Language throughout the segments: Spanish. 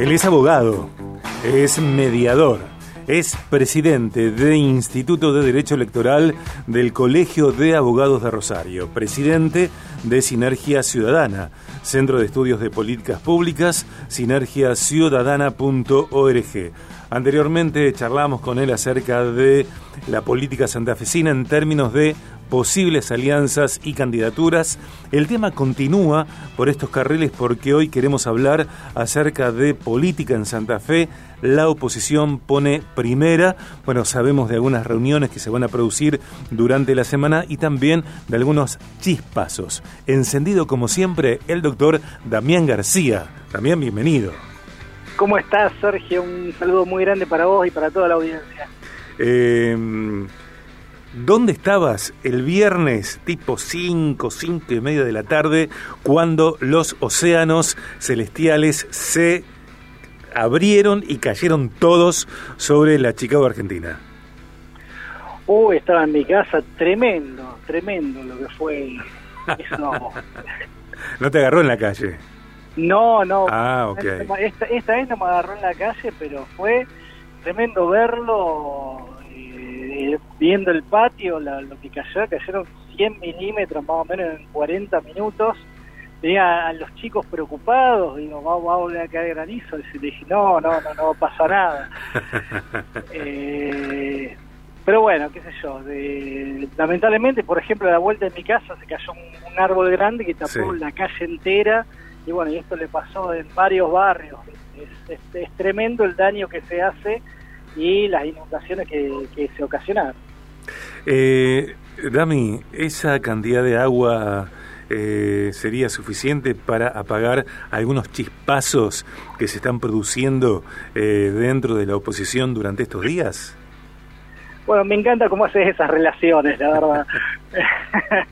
Él es abogado, es mediador, es presidente de Instituto de Derecho Electoral del Colegio de Abogados de Rosario, presidente de Sinergia Ciudadana, Centro de Estudios de Políticas Públicas, sinergiaciudadana.org. Anteriormente charlamos con él acerca de la política santafesina en términos de posibles alianzas y candidaturas. El tema continúa por estos carriles porque hoy queremos hablar acerca de política en Santa Fe. La oposición pone primera, bueno, sabemos de algunas reuniones que se van a producir durante la semana y también de algunos chispazos. Encendido como siempre el doctor Damián García. Damián, bienvenido. ¿Cómo estás, Sergio? Un saludo muy grande para vos y para toda la audiencia. Eh, ¿Dónde estabas el viernes tipo 5, 5 y media de la tarde cuando los océanos celestiales se abrieron y cayeron todos sobre la Chicago Argentina? Oh, estaba en mi casa, tremendo, tremendo lo que fue eso. ¿No te agarró en la calle? No, no. Ah, ok. Esta, esta vez no me agarró en la calle, pero fue tremendo verlo viendo el patio, lo que cayó, cayeron 100 milímetros más o menos en 40 minutos. Veía a los chicos preocupados, digo, va, a volver a caer granizo. Y le dije, no, no, no, no pasa nada. eh, pero bueno, qué sé yo. lamentablemente, por ejemplo, a la vuelta de mi casa se cayó un, árbol grande que tapó la calle entera. Y bueno, y esto le pasó en varios barrios. es tremendo el daño que se hace y las inundaciones que, se ocasionaron. Eh, Dami, ¿esa cantidad de agua eh, sería suficiente para apagar algunos chispazos que se están produciendo eh, dentro de la oposición durante estos días? Bueno, me encanta cómo haces esas relaciones, la verdad.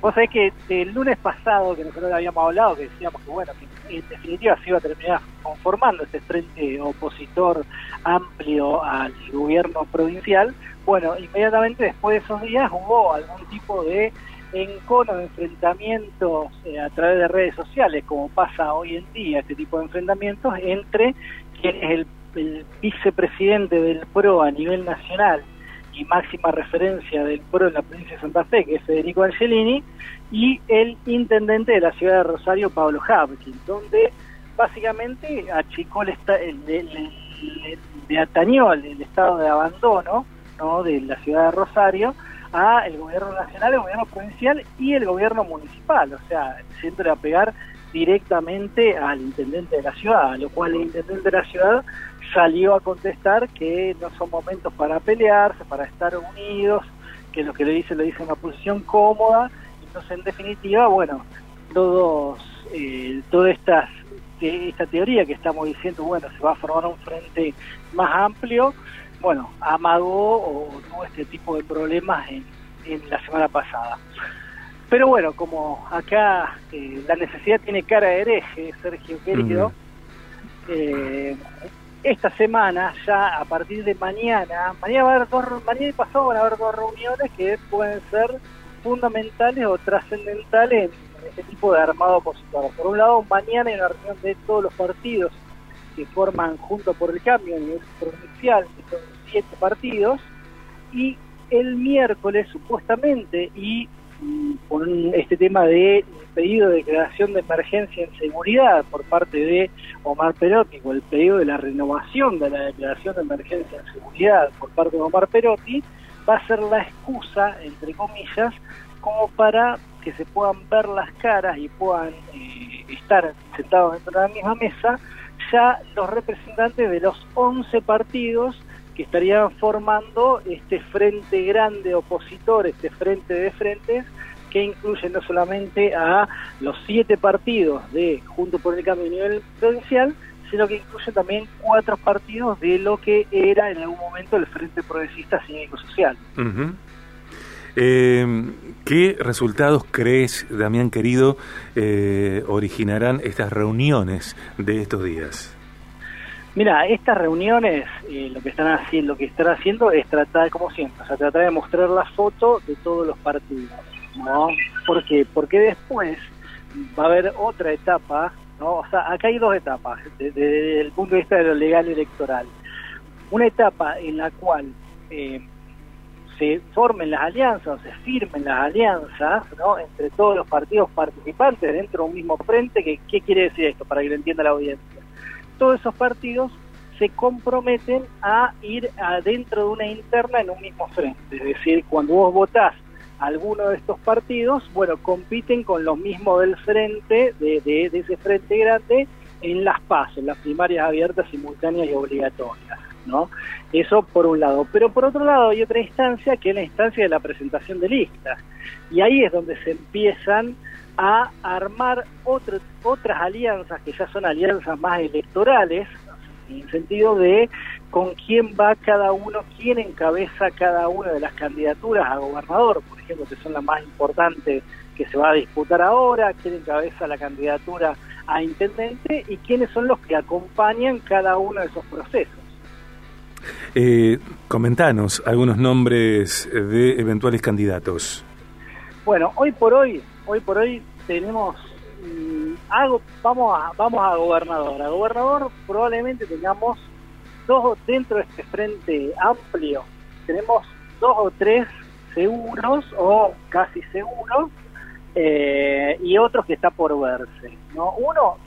Vos sabés que el lunes pasado, que nosotros habíamos hablado, que decíamos que bueno, que en definitiva se iba a terminar conformando este frente opositor amplio al gobierno provincial, bueno, inmediatamente después de esos días hubo algún tipo de encono de enfrentamientos eh, a través de redes sociales, como pasa hoy en día, este tipo de enfrentamientos entre quien es el, el vicepresidente del PRO a nivel nacional y máxima referencia del PRO en la provincia de Santa Fe, que es Federico Angelini, y el intendente de la ciudad de Rosario, Pablo Hapkin, donde básicamente achicó el, de atañó el estado de abandono ¿no? de la ciudad de Rosario a el gobierno nacional, el gobierno provincial y el gobierno municipal, o sea, siempre a pegar directamente al intendente de la ciudad, lo cual el intendente de la ciudad salió a contestar que no son momentos para pelearse, para estar unidos, que lo que le dice lo dice en una posición cómoda. Entonces, en definitiva, bueno, todos, eh, toda esta, esta teoría que estamos diciendo, bueno, se va a formar un frente más amplio, bueno, amagó o tuvo este tipo de problemas en, en la semana pasada. Pero bueno, como acá eh, la necesidad tiene cara de hereje, Sergio querido, eh, esta semana, ya a partir de mañana, mañana va a haber mañana y pasado van a haber dos reuniones que pueden ser fundamentales o trascendentales en este tipo de armado opositor. Por un lado, mañana hay una reunión de todos los partidos que forman Junto por el Cambio a nivel provincial, que son siete partidos, y el miércoles supuestamente, y con este tema de pedido de declaración de emergencia en seguridad por parte de Omar Perotti, o el pedido de la renovación de la declaración de emergencia en seguridad por parte de Omar Perotti, va a ser la excusa, entre comillas, como para que se puedan ver las caras y puedan eh, estar sentados dentro de la misma mesa ya los representantes de los 11 partidos estarían formando este frente grande opositor, este frente de frentes, que incluye no solamente a los siete partidos de Junto por el Cambio a nivel provincial, sino que incluye también cuatro partidos de lo que era en algún momento el Frente Progresista Cívico Social. Eh, ¿Qué resultados crees, Damián querido, eh, originarán estas reuniones de estos días? Mira, estas reuniones eh, lo que están haciendo, lo que están haciendo es tratar, como siempre, o sea, tratar de mostrar la foto de todos los partidos, ¿no? ¿Por qué? Porque después va a haber otra etapa ¿no? O sea, acá hay dos etapas desde, el punto de vista de lo legal electoral. Una etapa en la cual eh, se formen las alianzas se firmen las alianzas ¿no? entre todos los partidos participantes dentro de un mismo frente. Que, ¿Qué quiere decir esto para que lo entienda la audiencia? Todos esos partidos se comprometen a ir adentro de una interna en un mismo frente. Es decir, cuando vos votás alguno de estos partidos, bueno, compiten con los mismos del frente, de, de, ese frente grande, en las PAS, en las primarias abiertas, simultáneas y obligatorias. ¿No? Eso por un lado. Pero por otro lado hay otra instancia que es la instancia de la presentación de listas. Y ahí es donde se empiezan a armar otras alianzas que ya son alianzas más electorales, en el sentido de con quién va cada uno, quién encabeza cada una de las candidaturas a gobernador, por ejemplo, que son las más importantes que se va a disputar ahora, quién encabeza la candidatura a intendente y quiénes son los que acompañan cada uno de esos procesos. Eh, comentanos algunos nombres de eventuales candidatos. Bueno, hoy por hoy, hoy por hoy tenemos hago, vamos a, vamos a gobernador. A gobernador probablemente tengamos dos dentro de este frente amplio, tenemos dos o tres seguros o casi seguros eh, y otros que está por verse. ¿no? Uno,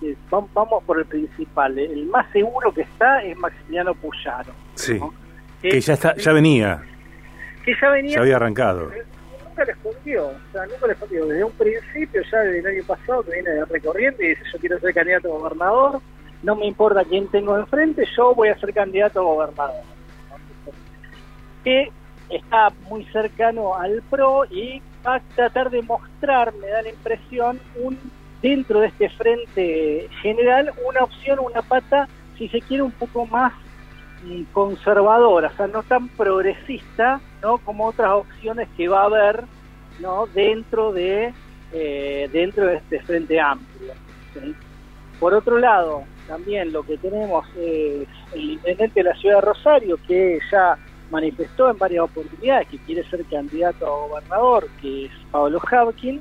vamos por el principal, el más seguro que está es Maximiliano Puyaro. Sí, que, ya, está, ya venía. Que ya venía. Ya había arrancado nunca le escondió, o sea, nunca le escondió. Desde un principio, ya desde el año pasado, que viene recorriendo y dice: Yo quiero ser candidato a gobernador, no me importa quién tengo enfrente, yo voy a ser candidato a gobernador. Que está muy cercano al PRO y va a tratar de mostrar, me da la impresión, un dentro de este frente general, una opción, una pata, si se quiere, un poco más conservadora, o sea, no tan progresista, ¿no? Como otras opciones que va a haber, ¿no? Dentro de eh, dentro de este frente amplio. Por otro lado, también lo que tenemos es el intendente de la ciudad de Rosario, que ya manifestó en varias oportunidades que quiere ser candidato a gobernador, que es Pablo Javkin,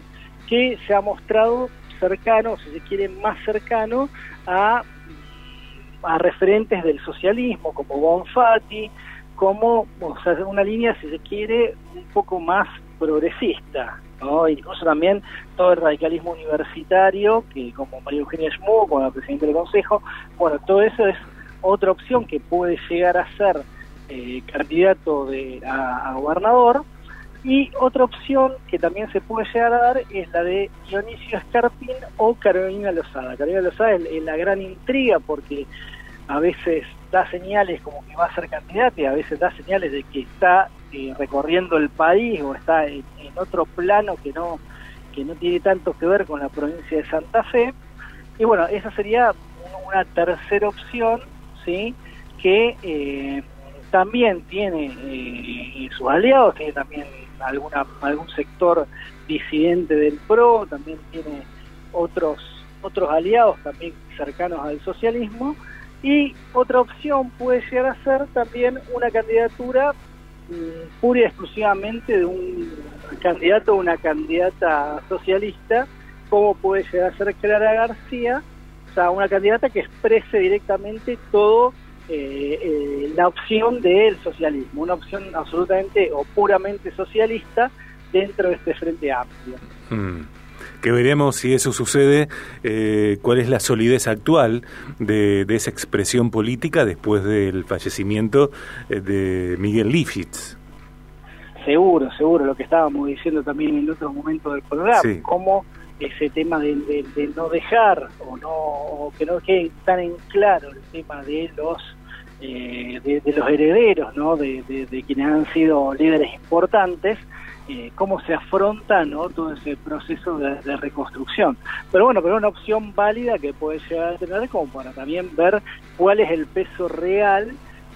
que se ha mostrado cercano, si se quiere, más cercano a a referentes del socialismo como Bonfatti, como una línea, si se quiere, un poco más progresista, ¿no? incluso también todo el radicalismo universitario, que como María Eugenia Schmuck, como la presidenta del Consejo, bueno, todo eso es otra opción que puede llegar a ser eh, candidato de, a, gobernador, y otra opción que también se puede llegar a dar es la de Dionisio Escarpín o Carolina Lozada. Carolina Lozada es, la gran intriga porque a veces da señales como que va a ser candidata y a veces da señales de que está eh, recorriendo el país o está en, otro plano que no que no tiene tanto que ver con la provincia de Santa Fe. Y bueno, esa sería una tercera opción, ¿sí? Que eh, también tiene eh, sus aliados, tiene también alguna algún sector disidente del PRO, también tiene otros otros aliados también cercanos al socialismo y otra opción puede llegar a ser también una candidatura mm, pura y exclusivamente de un candidato o una candidata socialista, como puede llegar a ser Clara García, o sea, una candidata que exprese directamente todo eh, eh, la opción del socialismo, una opción absolutamente o puramente socialista dentro de este frente amplio. Mm. Que veremos si eso sucede, eh, cuál es la solidez actual de, esa expresión política después del fallecimiento de Miguel Lifshitz. Seguro, seguro, lo que estábamos diciendo también en otros momentos del programa, cómo ese tema de, no dejar o no o que no quede tan en claro el tema de los eh, de, los herederos, ¿no? De, quienes han sido líderes importantes, eh, cómo se afronta ¿no? todo ese proceso de, reconstrucción. Pero bueno, pero una opción válida que puede llegar a tener como para también ver cuál es el peso real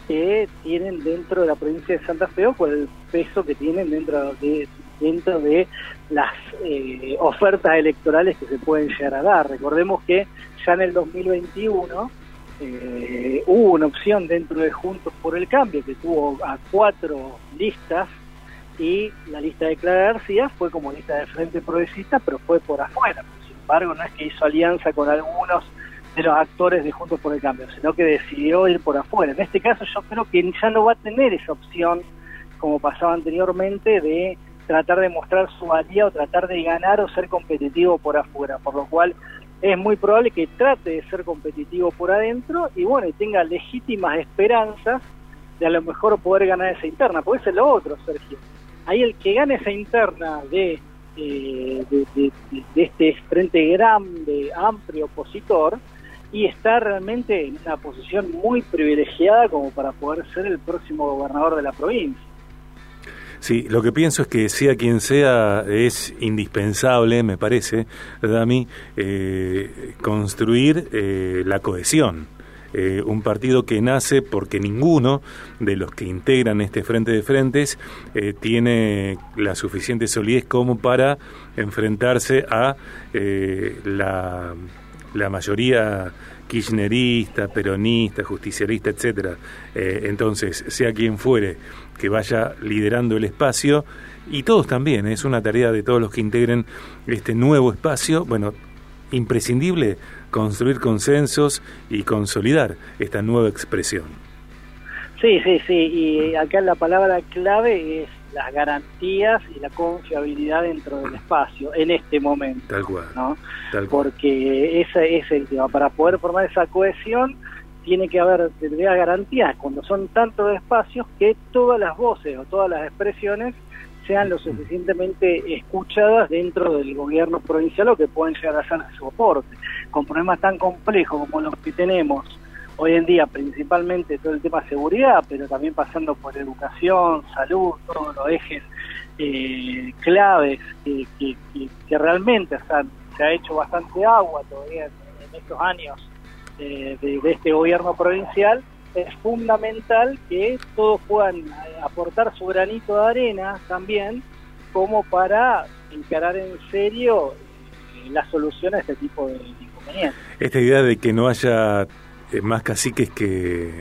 que tienen dentro de la provincia de Santa Fe o cuál es el peso que tienen dentro de dentro de las eh, ofertas electorales que se pueden llegar a dar. Recordemos que ya en el 2021 eh, hubo una opción dentro de Juntos por el Cambio que tuvo a cuatro listas y la lista de Clara García fue como lista de Frente Progresista, pero fue por afuera. Sin embargo, no es que hizo alianza con algunos de los actores de Juntos por el Cambio, sino que decidió ir por afuera. En este caso yo creo que ya no va a tener esa opción, como pasaba anteriormente, de tratar de mostrar su valía o tratar de ganar o ser competitivo por afuera, por lo cual es muy probable que trate de ser competitivo por adentro y bueno, y tenga legítimas esperanzas de a lo mejor poder ganar esa interna, porque es lo otro, Sergio. Ahí el que gane esa interna de, eh, de, este frente grande, amplio opositor, y está realmente en una posición muy privilegiada como para poder ser el próximo gobernador de la provincia. Sí, lo que pienso es que sea quien sea, es indispensable, me parece, Dami, eh, construir eh, la cohesión. Eh, un partido que nace porque ninguno de los que integran este frente de frentes eh, tiene la suficiente solidez como para enfrentarse a la, la mayoría kirchnerista, peronista, justicialista, etcétera. entonces, sea quien fuere que vaya liderando el espacio y todos también, es una tarea de todos los que integren este nuevo espacio, bueno, imprescindible construir consensos y consolidar esta nueva expresión. Sí, sí, sí, y acá la palabra clave es las garantías y la confiabilidad dentro del espacio en este momento. Tal cual. ¿no? Porque ese es el tema. Para poder formar esa cohesión, tiene que haber garantías cuando son tantos espacios que todas las voces o todas las expresiones sean lo suficientemente escuchadas dentro del gobierno provincial o que pueden llegar a ser de soporte. Con problemas tan complejos como los que tenemos hoy en día, principalmente todo el tema seguridad, pero también pasando por educación, salud, todos los ejes eh, claves que, realmente se ha hecho bastante agua todavía en estos años de, este gobierno provincial, es fundamental que todos puedan aportar su granito de arena también como para encarar en serio eh, la solución a este tipo de inconvenientes. Esta idea de que no haya más caciques que,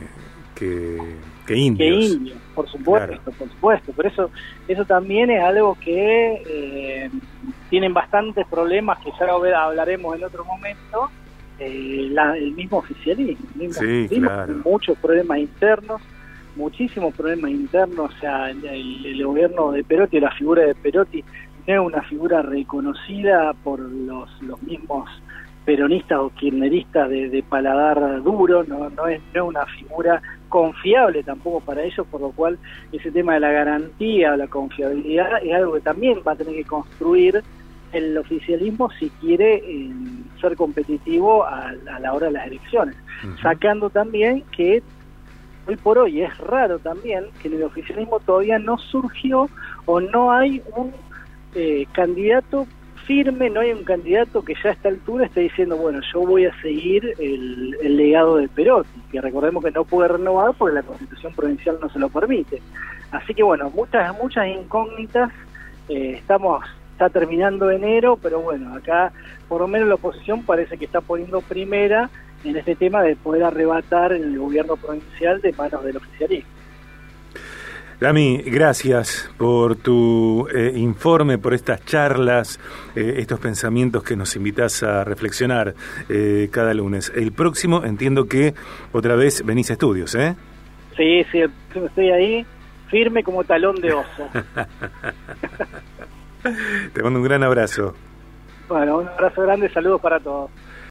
que, indios. Que indios, por supuesto, por supuesto. Pero eso, eso también es algo que eh, tienen bastantes problemas que ya hablaremos en otro momento eh, el mismo oficialismo, muchos problemas internos, muchísimos problemas internos, o sea, el, gobierno de Perotti, la figura de Perotti, no es una figura reconocida por los, los mismos peronistas o kirchneristas de, paladar duro, no, no, es, no es una figura confiable tampoco para ellos, por lo cual ese tema de la garantía, la confiabilidad es algo que también va a tener que construir el oficialismo si quiere eh, ser competitivo a, la hora de las elecciones, sacando también que hoy por hoy es raro también que en el oficialismo todavía no surgió o no hay un eh, candidato firme, no hay un candidato que ya a esta altura esté diciendo, bueno, yo voy a seguir el, el legado de Perotti, que recordemos que no puede renovar porque la constitución provincial no se lo permite. Así que bueno, muchas, muchas incógnitas, eh, estamos está terminando enero, pero bueno, acá por lo menos la oposición parece que está poniendo primera en este tema de poder arrebatar el gobierno provincial de manos del oficialismo. Dami, gracias por tu eh, informe, por estas charlas, eh, estos pensamientos que nos invitas a reflexionar eh, cada lunes. El próximo entiendo que otra vez venís a estudios, ¿eh? Sí, sí, estoy ahí firme como talón de oso. Te mando un gran abrazo. Bueno, un abrazo grande, saludos para todos.